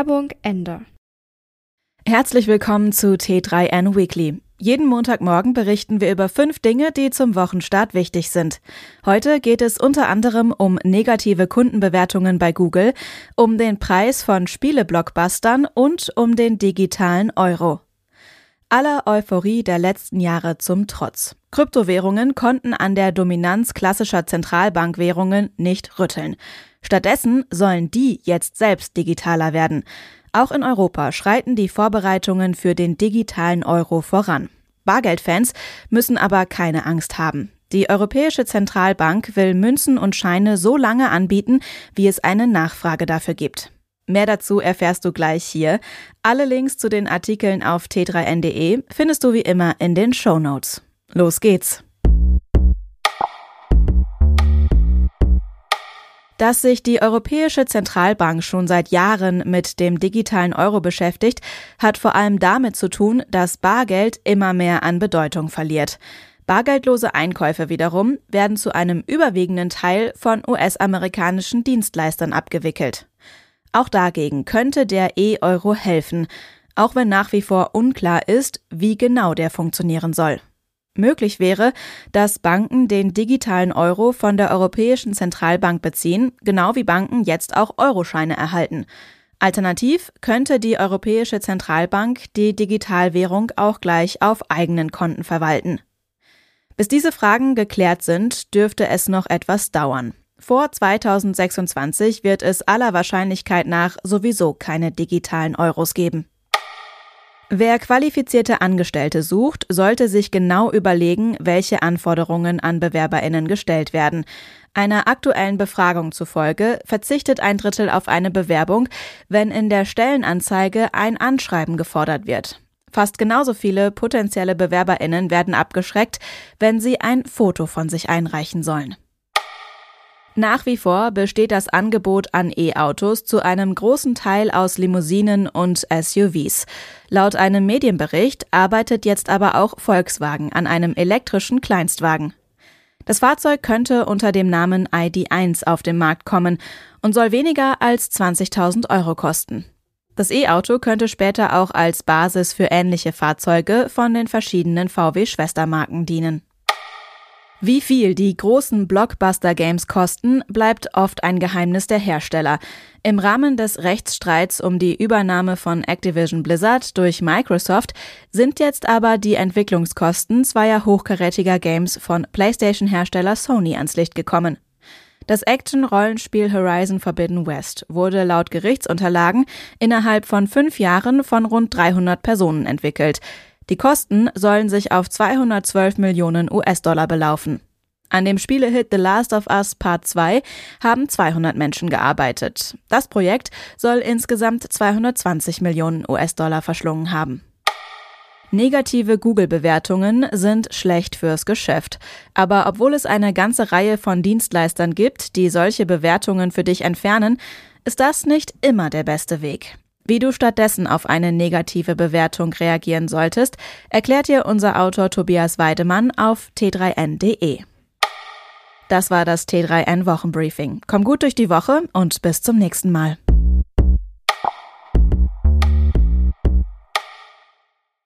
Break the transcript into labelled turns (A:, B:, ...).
A: Werbung Ende.
B: Herzlich willkommen zu T3N Weekly. Jeden Montagmorgen berichten wir über fünf Dinge, die zum Wochenstart wichtig sind. Heute geht es unter anderem um negative Kundenbewertungen bei Google, um den Preis von Spieleblockbustern und um den digitalen Euro. Aller Euphorie der letzten Jahre zum Trotz. Kryptowährungen konnten an der Dominanz klassischer Zentralbankwährungen nicht rütteln. Stattdessen sollen die jetzt selbst digitaler werden. Auch in Europa schreiten die Vorbereitungen für den digitalen Euro voran. Bargeldfans müssen aber keine Angst haben. Die Europäische Zentralbank will Münzen und Scheine so lange anbieten, wie es eine Nachfrage dafür gibt. Mehr dazu erfährst du gleich hier. Alle Links zu den Artikeln auf t3n.de findest du wie immer in den Show Notes. Los geht's! Dass sich die Europäische Zentralbank schon seit Jahren mit dem digitalen Euro beschäftigt, hat vor allem damit zu tun, dass Bargeld immer mehr an Bedeutung verliert. Bargeldlose Einkäufe wiederum werden zu einem überwiegenden Teil von US-amerikanischen Dienstleistern abgewickelt. Auch dagegen könnte der E-Euro helfen, auch wenn nach wie vor unklar ist, wie genau der funktionieren soll. Möglich wäre, dass Banken den digitalen Euro von der Europäischen Zentralbank beziehen, genau wie Banken jetzt auch Euroscheine erhalten. Alternativ könnte die Europäische Zentralbank die Digitalwährung auch gleich auf eigenen Konten verwalten. Bis diese Fragen geklärt sind, dürfte es noch etwas dauern. Vor 2026 wird es aller Wahrscheinlichkeit nach sowieso keine digitalen Euros geben. Wer qualifizierte Angestellte sucht, sollte sich genau überlegen, welche Anforderungen an Bewerberinnen gestellt werden. Einer aktuellen Befragung zufolge verzichtet ein Drittel auf eine Bewerbung, wenn in der Stellenanzeige ein Anschreiben gefordert wird. Fast genauso viele potenzielle Bewerberinnen werden abgeschreckt, wenn sie ein Foto von sich einreichen sollen. Nach wie vor besteht das Angebot an E-Autos zu einem großen Teil aus Limousinen und SUVs. Laut einem Medienbericht arbeitet jetzt aber auch Volkswagen an einem elektrischen Kleinstwagen. Das Fahrzeug könnte unter dem Namen ID1 auf den Markt kommen und soll weniger als 20.000 Euro kosten. Das E-Auto könnte später auch als Basis für ähnliche Fahrzeuge von den verschiedenen VW-Schwestermarken dienen. Wie viel die großen Blockbuster-Games kosten, bleibt oft ein Geheimnis der Hersteller. Im Rahmen des Rechtsstreits um die Übernahme von Activision Blizzard durch Microsoft sind jetzt aber die Entwicklungskosten zweier hochkarätiger Games von PlayStation-Hersteller Sony ans Licht gekommen. Das Action-Rollenspiel Horizon Forbidden West wurde laut Gerichtsunterlagen innerhalb von fünf Jahren von rund 300 Personen entwickelt. Die Kosten sollen sich auf 212 Millionen US-Dollar belaufen. An dem Spielehit The Last of Us Part 2 haben 200 Menschen gearbeitet. Das Projekt soll insgesamt 220 Millionen US-Dollar verschlungen haben. Negative Google-Bewertungen sind schlecht fürs Geschäft. Aber obwohl es eine ganze Reihe von Dienstleistern gibt, die solche Bewertungen für dich entfernen, ist das nicht immer der beste Weg. Wie du stattdessen auf eine negative Bewertung reagieren solltest, erklärt dir unser Autor Tobias Weidemann auf t3n.de. Das war das T3N Wochenbriefing. Komm gut durch die Woche und bis zum nächsten Mal.